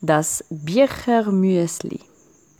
das Birchermüsli.